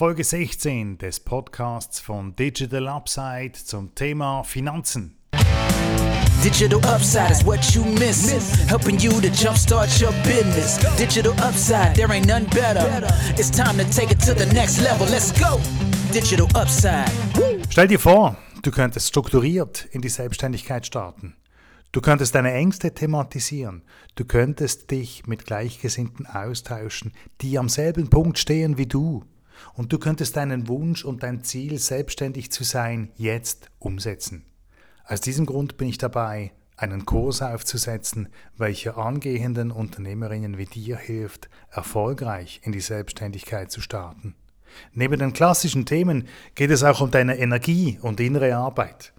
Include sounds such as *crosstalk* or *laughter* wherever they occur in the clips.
Folge 16 des Podcasts von Digital Upside zum Thema Finanzen. Digital Upside is what you miss. Helping you to jumpstart your business. Digital Upside, there ain't none better. It's time to take it to the next level. Let's go. Digital Upside. Stell dir vor, du könntest strukturiert in die Selbstständigkeit starten. Du könntest deine Ängste thematisieren. Du könntest dich mit Gleichgesinnten austauschen, die am selben Punkt stehen wie du. Und du könntest deinen Wunsch und dein Ziel, selbstständig zu sein, jetzt umsetzen. Aus diesem Grund bin ich dabei, einen Kurs aufzusetzen, welcher angehenden Unternehmerinnen wie dir hilft, erfolgreich in die Selbstständigkeit zu starten. Neben den klassischen Themen geht es auch um deine Energie und innere Arbeit.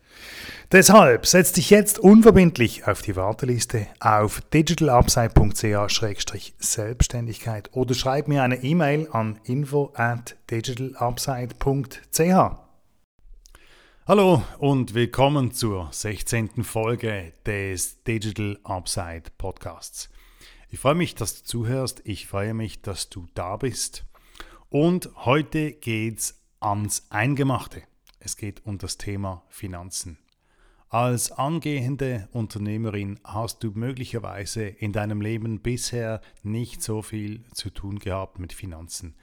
Deshalb setz dich jetzt unverbindlich auf die Warteliste auf digitalupside.ch-selbstständigkeit oder schreib mir eine E-Mail an info at digitalupside.ch. Hallo und willkommen zur 16. Folge des Digital Upside Podcasts. Ich freue mich, dass du zuhörst. Ich freue mich, dass du da bist. Und heute geht's ans Eingemachte. Es geht um das Thema Finanzen. Als angehende Unternehmerin hast du möglicherweise in deinem Leben bisher nicht so viel zu tun gehabt mit Finanzen.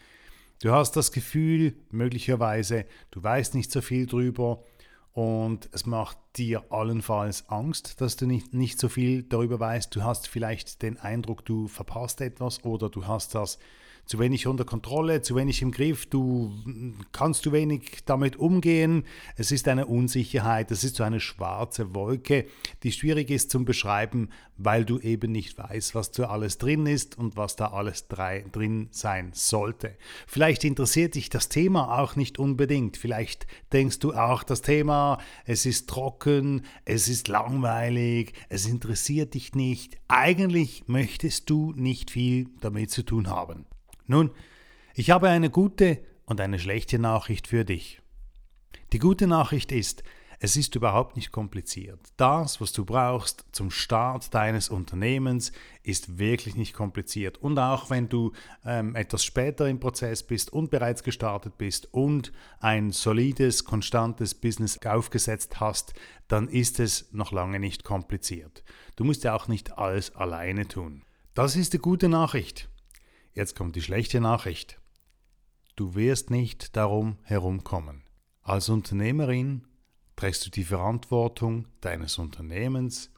Du hast das Gefühl, möglicherweise, du weißt nicht so viel drüber und es macht dir allenfalls Angst, dass du nicht, nicht so viel darüber weißt. Du hast vielleicht den Eindruck, du verpasst etwas oder du hast das zu wenig unter Kontrolle, zu wenig im Griff, du kannst zu wenig damit umgehen. Es ist eine Unsicherheit, es ist so eine schwarze Wolke, die schwierig ist zum Beschreiben, weil du eben nicht weißt, was da alles drin ist und was da alles drin sein sollte. Vielleicht interessiert dich das Thema auch nicht unbedingt. Vielleicht denkst du auch, das Thema, es ist trocken, es ist langweilig, es interessiert dich nicht. Eigentlich möchtest du nicht viel damit zu tun haben. Nun, ich habe eine gute und eine schlechte Nachricht für dich. Die gute Nachricht ist, es ist überhaupt nicht kompliziert. Das, was du brauchst zum Start deines Unternehmens, ist wirklich nicht kompliziert. Und auch wenn du ähm, etwas später im Prozess bist und bereits gestartet bist und ein solides, konstantes Business aufgesetzt hast, dann ist es noch lange nicht kompliziert. Du musst ja auch nicht alles alleine tun. Das ist die gute Nachricht. Jetzt kommt die schlechte Nachricht. Du wirst nicht darum herumkommen. Als Unternehmerin trägst du die Verantwortung deines Unternehmens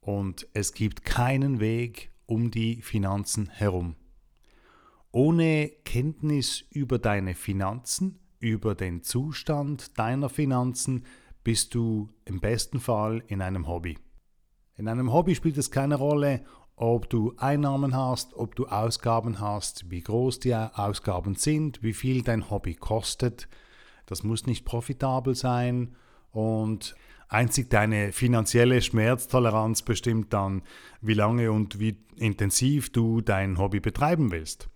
und es gibt keinen Weg um die Finanzen herum. Ohne Kenntnis über deine Finanzen, über den Zustand deiner Finanzen, bist du im besten Fall in einem Hobby. In einem Hobby spielt es keine Rolle, ob du Einnahmen hast, ob du Ausgaben hast, wie groß die Ausgaben sind, wie viel dein Hobby kostet. Das muss nicht profitabel sein und einzig deine finanzielle Schmerztoleranz bestimmt dann, wie lange und wie intensiv du dein Hobby betreiben willst.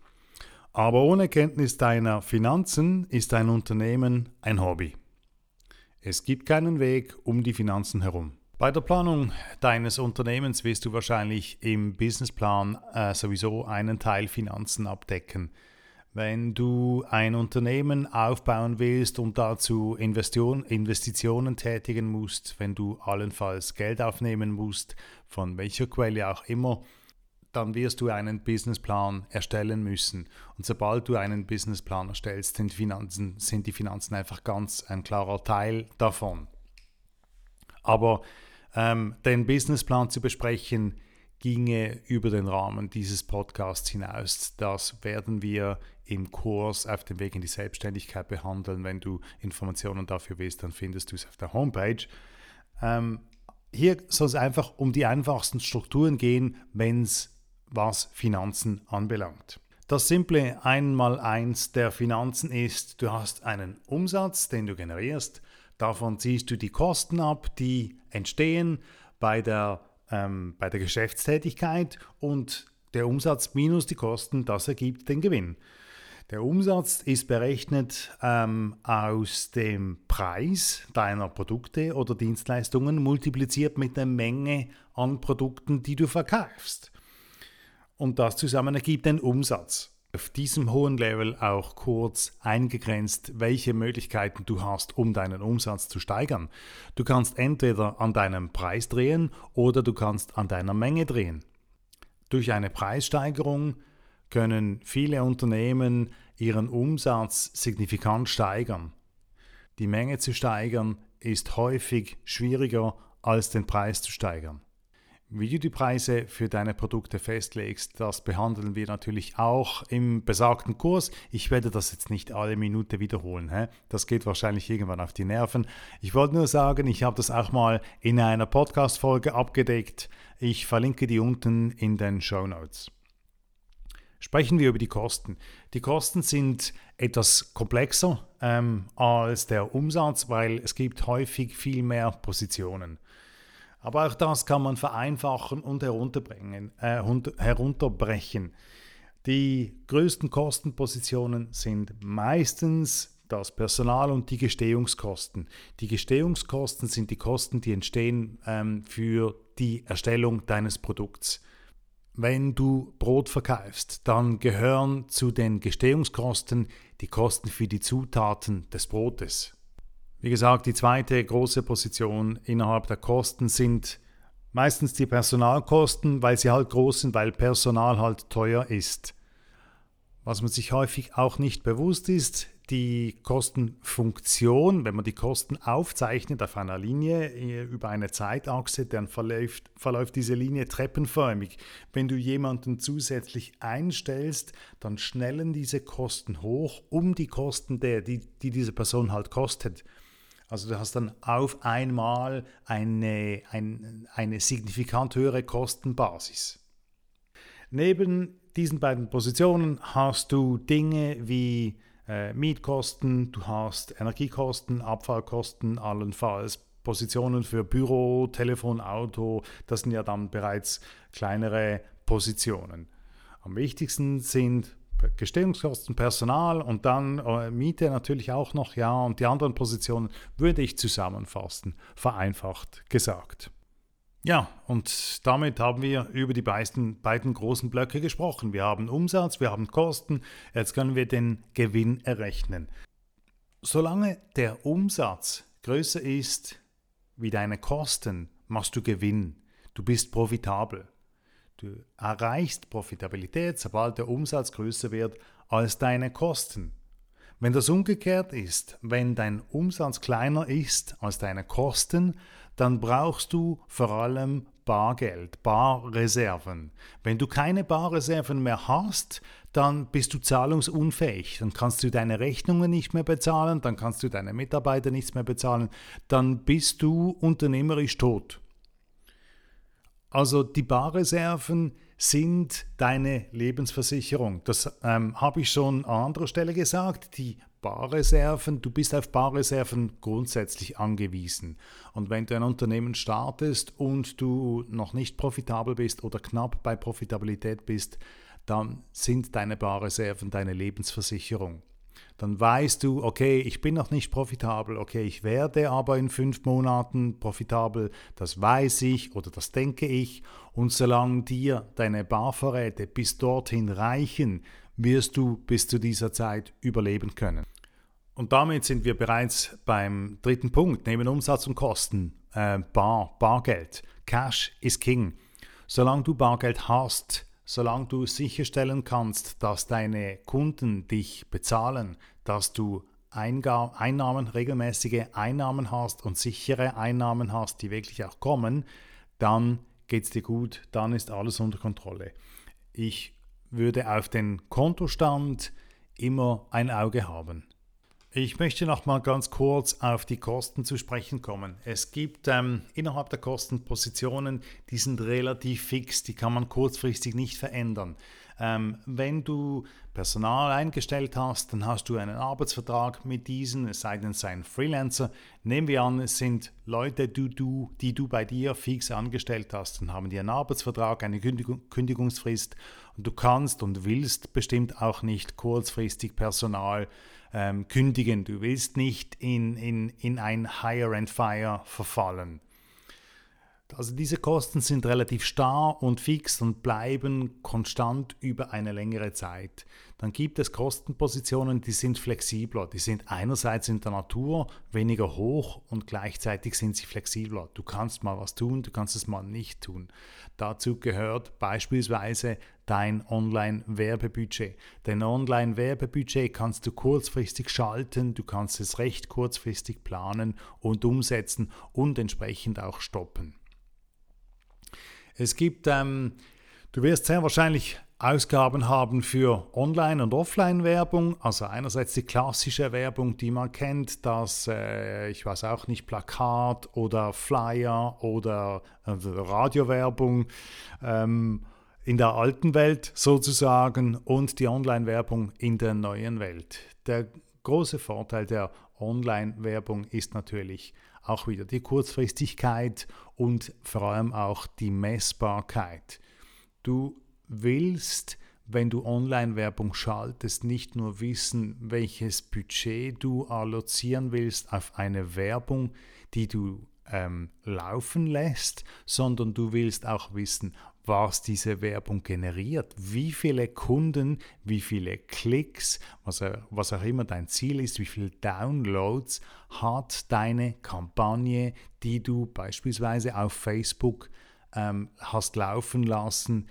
Aber ohne Kenntnis deiner Finanzen ist dein Unternehmen ein Hobby. Es gibt keinen Weg um die Finanzen herum. Bei der Planung deines Unternehmens wirst du wahrscheinlich im Businessplan äh, sowieso einen Teil Finanzen abdecken. Wenn du ein Unternehmen aufbauen willst und dazu Investitionen tätigen musst, wenn du allenfalls Geld aufnehmen musst, von welcher Quelle auch immer, dann wirst du einen Businessplan erstellen müssen. Und sobald du einen Businessplan erstellst, sind, Finanzen, sind die Finanzen einfach ganz ein klarer Teil davon. Aber ähm, den Businessplan zu besprechen, ginge über den Rahmen dieses Podcasts hinaus. Das werden wir im Kurs auf dem Weg in die Selbstständigkeit behandeln. Wenn du Informationen dafür willst, dann findest du es auf der Homepage. Ähm, hier soll es einfach um die einfachsten Strukturen gehen, wenn es was Finanzen anbelangt. Das simple Einmaleins der Finanzen ist, du hast einen Umsatz, den du generierst, Davon ziehst du die Kosten ab, die entstehen bei der, ähm, bei der Geschäftstätigkeit und der Umsatz minus die Kosten, das ergibt den Gewinn. Der Umsatz ist berechnet ähm, aus dem Preis deiner Produkte oder Dienstleistungen multipliziert mit der Menge an Produkten, die du verkaufst. Und das zusammen ergibt den Umsatz. Auf diesem hohen Level auch kurz eingegrenzt, welche Möglichkeiten du hast, um deinen Umsatz zu steigern. Du kannst entweder an deinem Preis drehen oder du kannst an deiner Menge drehen. Durch eine Preissteigerung können viele Unternehmen ihren Umsatz signifikant steigern. Die Menge zu steigern ist häufig schwieriger als den Preis zu steigern. Wie du die Preise für deine Produkte festlegst, das behandeln wir natürlich auch im besagten Kurs. Ich werde das jetzt nicht alle Minute wiederholen. Hä? Das geht wahrscheinlich irgendwann auf die Nerven. Ich wollte nur sagen, ich habe das auch mal in einer Podcast-Folge abgedeckt. Ich verlinke die unten in den Show Notes. Sprechen wir über die Kosten. Die Kosten sind etwas komplexer ähm, als der Umsatz, weil es gibt häufig viel mehr Positionen. Aber auch das kann man vereinfachen und herunterbringen, äh, herunterbrechen. Die größten Kostenpositionen sind meistens das Personal und die Gestehungskosten. Die Gestehungskosten sind die Kosten, die entstehen ähm, für die Erstellung deines Produkts. Wenn du Brot verkaufst, dann gehören zu den Gestehungskosten die Kosten für die Zutaten des Brotes. Wie gesagt, die zweite große Position innerhalb der Kosten sind meistens die Personalkosten, weil sie halt groß sind, weil Personal halt teuer ist. Was man sich häufig auch nicht bewusst ist, die Kostenfunktion, wenn man die Kosten aufzeichnet auf einer Linie äh, über eine Zeitachse, dann verläuft, verläuft diese Linie treppenförmig. Wenn du jemanden zusätzlich einstellst, dann schnellen diese Kosten hoch um die Kosten der, die, die diese Person halt kostet. Also du hast dann auf einmal eine, ein, eine signifikant höhere Kostenbasis. Neben diesen beiden Positionen hast du Dinge wie äh, Mietkosten, du hast Energiekosten, Abfallkosten, allenfalls Positionen für Büro, Telefon, Auto. Das sind ja dann bereits kleinere Positionen. Am wichtigsten sind Gestehungskosten, Personal und dann äh, Miete natürlich auch noch, ja, und die anderen Positionen würde ich zusammenfassen, vereinfacht gesagt. Ja, und damit haben wir über die beiden, beiden großen Blöcke gesprochen. Wir haben Umsatz, wir haben Kosten, jetzt können wir den Gewinn errechnen. Solange der Umsatz größer ist wie deine Kosten, machst du Gewinn. Du bist profitabel. Du erreichst Profitabilität, sobald der Umsatz größer wird als deine Kosten. Wenn das umgekehrt ist, wenn dein Umsatz kleiner ist als deine Kosten, dann brauchst du vor allem Bargeld, Barreserven. Wenn du keine Barreserven mehr hast, dann bist du zahlungsunfähig. Dann kannst du deine Rechnungen nicht mehr bezahlen, dann kannst du deine Mitarbeiter nichts mehr bezahlen, dann bist du unternehmerisch tot. Also die Barreserven sind deine Lebensversicherung. Das ähm, habe ich schon an anderer Stelle gesagt. Die Barreserven, du bist auf Barreserven grundsätzlich angewiesen. Und wenn du ein Unternehmen startest und du noch nicht profitabel bist oder knapp bei Profitabilität bist, dann sind deine Barreserven deine Lebensversicherung dann weißt du, okay, ich bin noch nicht profitabel, okay, ich werde aber in fünf Monaten profitabel, das weiß ich oder das denke ich. Und solange dir deine Barvorräte bis dorthin reichen, wirst du bis zu dieser Zeit überleben können. Und damit sind wir bereits beim dritten Punkt, neben Umsatz und Kosten. Äh, Bar, Bargeld. Cash is King. Solange du Bargeld hast, solange du sicherstellen kannst, dass deine Kunden dich bezahlen, dass du Einnahmen, regelmäßige Einnahmen hast und sichere Einnahmen hast, die wirklich auch kommen, dann geht es dir gut, dann ist alles unter Kontrolle. Ich würde auf den Kontostand immer ein Auge haben. Ich möchte noch mal ganz kurz auf die Kosten zu sprechen kommen. Es gibt ähm, innerhalb der Kosten Positionen, die sind relativ fix, die kann man kurzfristig nicht verändern. Ähm, wenn du Personal eingestellt hast, dann hast du einen Arbeitsvertrag mit diesen, es sei denn, es sei Freelancer. Nehmen wir an, es sind Leute, die du, die du bei dir fix angestellt hast, dann haben die einen Arbeitsvertrag, eine Kündigung, Kündigungsfrist und du kannst und willst bestimmt auch nicht kurzfristig Personal ähm, kündigen. Du willst nicht in, in, in ein Hire and Fire verfallen. Also diese Kosten sind relativ starr und fix und bleiben konstant über eine längere Zeit. Dann gibt es Kostenpositionen, die sind flexibler. Die sind einerseits in der Natur weniger hoch und gleichzeitig sind sie flexibler. Du kannst mal was tun, du kannst es mal nicht tun. Dazu gehört beispielsweise dein Online-Werbebudget. Dein Online-Werbebudget kannst du kurzfristig schalten, du kannst es recht kurzfristig planen und umsetzen und entsprechend auch stoppen. Es gibt, ähm, du wirst sehr wahrscheinlich Ausgaben haben für Online- und Offline-Werbung. Also einerseits die klassische Werbung, die man kennt, das, äh, ich weiß auch nicht, Plakat oder Flyer oder äh, Radiowerbung ähm, in der alten Welt sozusagen und die Online-Werbung in der neuen Welt. Der große Vorteil der Online-Werbung ist natürlich auch wieder die Kurzfristigkeit und vor allem auch die Messbarkeit. Du willst, wenn du Online-Werbung schaltest, nicht nur wissen, welches Budget du allozieren willst auf eine Werbung, die du ähm, laufen lässt, sondern du willst auch wissen, was diese Werbung generiert, wie viele Kunden, wie viele Klicks, was, was auch immer dein Ziel ist, wie viele Downloads hat deine Kampagne, die du beispielsweise auf Facebook ähm, hast laufen lassen.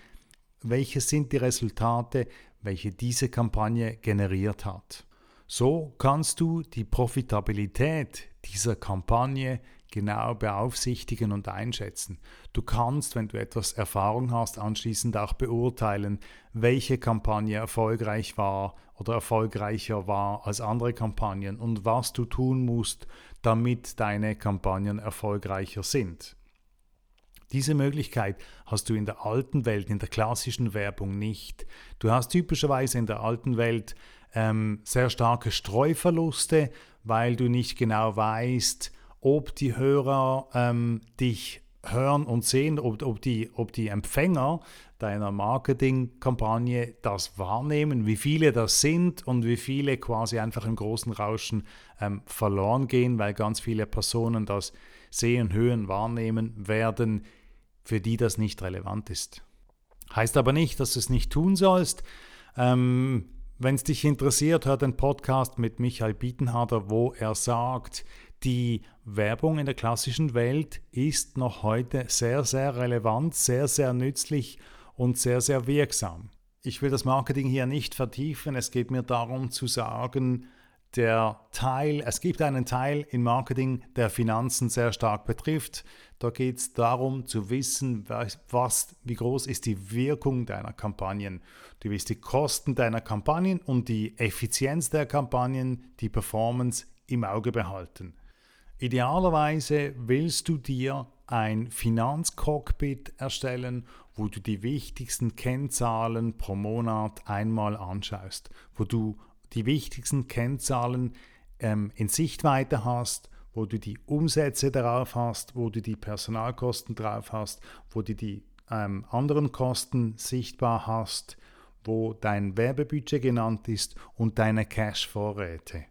Welche sind die Resultate, welche diese Kampagne generiert hat? So kannst du die Profitabilität dieser Kampagne genau beaufsichtigen und einschätzen. Du kannst, wenn du etwas Erfahrung hast, anschließend auch beurteilen, welche Kampagne erfolgreich war oder erfolgreicher war als andere Kampagnen und was du tun musst, damit deine Kampagnen erfolgreicher sind. Diese Möglichkeit hast du in der alten Welt, in der klassischen Werbung nicht. Du hast typischerweise in der alten Welt ähm, sehr starke Streuverluste, weil du nicht genau weißt, ob die Hörer ähm, dich hören und sehen, ob, ob, die, ob die Empfänger deiner Marketingkampagne das wahrnehmen, wie viele das sind und wie viele quasi einfach im großen Rauschen ähm, verloren gehen, weil ganz viele Personen das sehen, hören, wahrnehmen werden, für die das nicht relevant ist. Heißt aber nicht, dass du es nicht tun sollst. Ähm, Wenn es dich interessiert, hör den Podcast mit Michael Bietenharder, wo er sagt, die Werbung in der klassischen Welt ist noch heute sehr, sehr relevant, sehr, sehr nützlich und sehr, sehr wirksam. Ich will das Marketing hier nicht vertiefen. Es geht mir darum zu sagen, der Teil, es gibt einen Teil im Marketing, der Finanzen sehr stark betrifft. Da geht es darum zu wissen, was, wie groß ist die Wirkung deiner Kampagnen. Du willst die Kosten deiner Kampagnen und die Effizienz der Kampagnen, die Performance im Auge behalten. Idealerweise willst du dir ein Finanzcockpit erstellen, wo du die wichtigsten Kennzahlen pro Monat einmal anschaust, wo du die wichtigsten Kennzahlen ähm, in Sichtweite hast, wo du die Umsätze drauf hast, wo du die Personalkosten drauf hast, wo du die ähm, anderen Kosten sichtbar hast, wo dein Werbebudget genannt ist und deine Cash-Vorräte.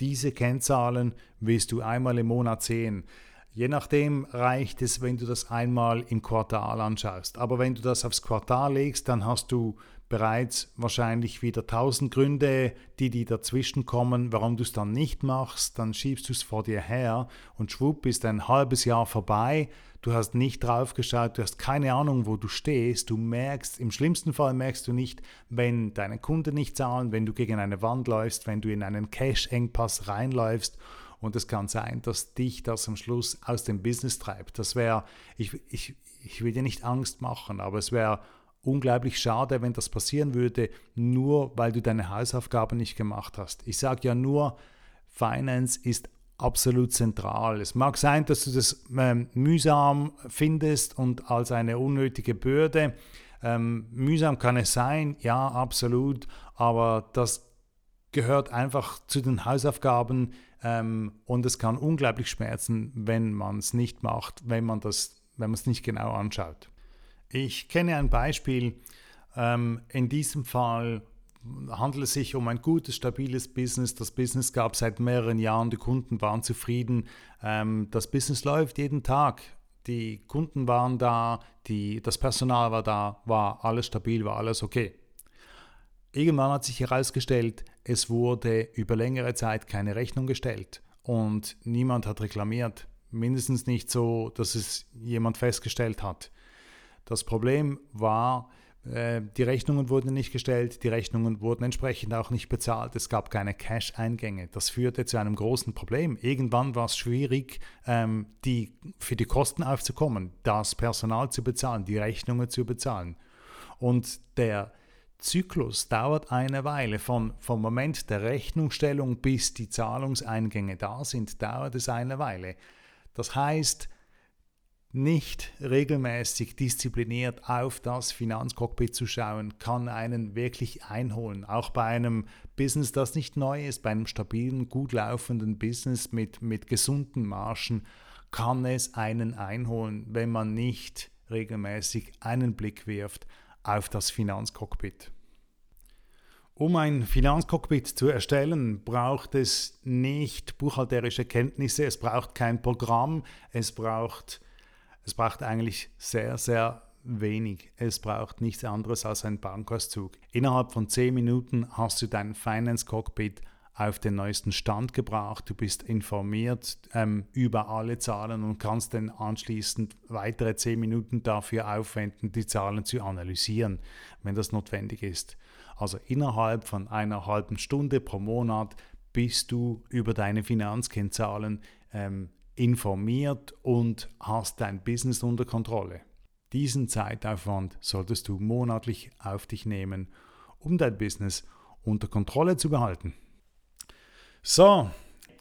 Diese Kennzahlen wirst du einmal im Monat sehen. Je nachdem reicht es, wenn du das einmal im Quartal anschaust. Aber wenn du das aufs Quartal legst, dann hast du bereits wahrscheinlich wieder tausend Gründe, die die dazwischen kommen, warum du es dann nicht machst. Dann schiebst du es vor dir her und schwupp ist ein halbes Jahr vorbei du hast nicht drauf geschaut, du hast keine Ahnung, wo du stehst, du merkst, im schlimmsten Fall merkst du nicht, wenn deine Kunden nicht zahlen, wenn du gegen eine Wand läufst, wenn du in einen Cash-Engpass reinläufst und es kann sein, dass dich das am Schluss aus dem Business treibt. Das wäre, ich, ich, ich will dir nicht Angst machen, aber es wäre unglaublich schade, wenn das passieren würde, nur weil du deine Hausaufgaben nicht gemacht hast. Ich sage ja nur, Finance ist absolut zentral. Es mag sein, dass du das ähm, mühsam findest und als eine unnötige Bürde. Ähm, mühsam kann es sein, ja, absolut, aber das gehört einfach zu den Hausaufgaben ähm, und es kann unglaublich schmerzen, wenn man es nicht macht, wenn man wenn man es nicht genau anschaut. Ich kenne ein Beispiel. Ähm, in diesem Fall handelt es sich um ein gutes, stabiles Business. Das Business gab seit mehreren Jahren, die Kunden waren zufrieden. Ähm, das Business läuft jeden Tag. die Kunden waren da, die, das Personal war da, war alles stabil, war alles okay. Irgendwann hat sich herausgestellt, es wurde über längere Zeit keine Rechnung gestellt und niemand hat reklamiert. Mindestens nicht so, dass es jemand festgestellt hat. Das Problem war, äh, die Rechnungen wurden nicht gestellt, die Rechnungen wurden entsprechend auch nicht bezahlt, es gab keine Cash-Eingänge. Das führte zu einem großen Problem. Irgendwann war es schwierig, ähm, die, für die Kosten aufzukommen, das Personal zu bezahlen, die Rechnungen zu bezahlen. Und der Zyklus dauert eine Weile. Von, vom Moment der Rechnungsstellung bis die Zahlungseingänge da sind, dauert es eine Weile. Das heißt, nicht regelmäßig diszipliniert auf das Finanzcockpit zu schauen, kann einen wirklich einholen. Auch bei einem Business, das nicht neu ist, bei einem stabilen, gut laufenden Business mit, mit gesunden Margen, kann es einen einholen, wenn man nicht regelmäßig einen Blick wirft auf das Finanzcockpit. Um ein Finanzcockpit zu erstellen, braucht es nicht buchhalterische Kenntnisse, es braucht kein Programm, es braucht es braucht eigentlich sehr, sehr wenig. Es braucht nichts anderes als ein Bankauszug. Innerhalb von 10 Minuten hast du dein Finance Cockpit auf den neuesten Stand gebracht. Du bist informiert ähm, über alle Zahlen und kannst dann anschließend weitere 10 Minuten dafür aufwenden, die Zahlen zu analysieren, wenn das notwendig ist. Also innerhalb von einer halben Stunde pro Monat bist du über deine Finanzkennzahlen ähm, informiert und hast dein Business unter Kontrolle. Diesen Zeitaufwand solltest du monatlich auf dich nehmen, um dein Business unter Kontrolle zu behalten. So,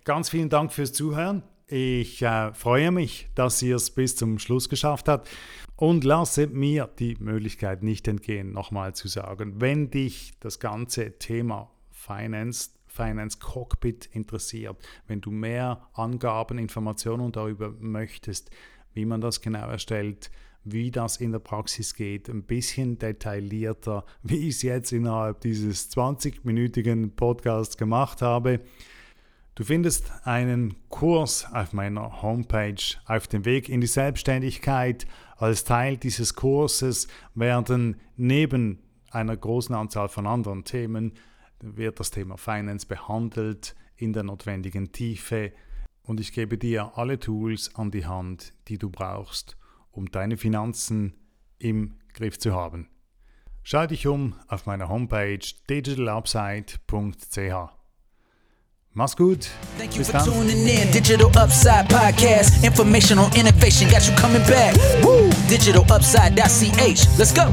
ganz vielen Dank fürs Zuhören. Ich äh, freue mich, dass ihr es bis zum Schluss geschafft habt und lasse mir die Möglichkeit nicht entgehen, nochmal zu sagen, wenn dich das ganze Thema Finance Finance Cockpit interessiert, wenn du mehr Angaben, Informationen darüber möchtest, wie man das genau erstellt, wie das in der Praxis geht, ein bisschen detaillierter, *laughs* wie ich es jetzt innerhalb dieses 20-minütigen Podcasts gemacht habe. Du findest einen Kurs auf meiner Homepage auf dem Weg in die Selbstständigkeit. Als Teil dieses Kurses werden neben einer großen Anzahl von anderen Themen wird das Thema Finance behandelt in der notwendigen Tiefe und ich gebe dir alle Tools an die Hand, die du brauchst, um deine Finanzen im Griff zu haben. Schau dich um auf meiner Homepage digitalupside.ch. Mach's gut. Thank you for tuning in. Digital Upside Podcast. Information on innovation got you coming back. Woo! Digitalupside.ch. Let's go.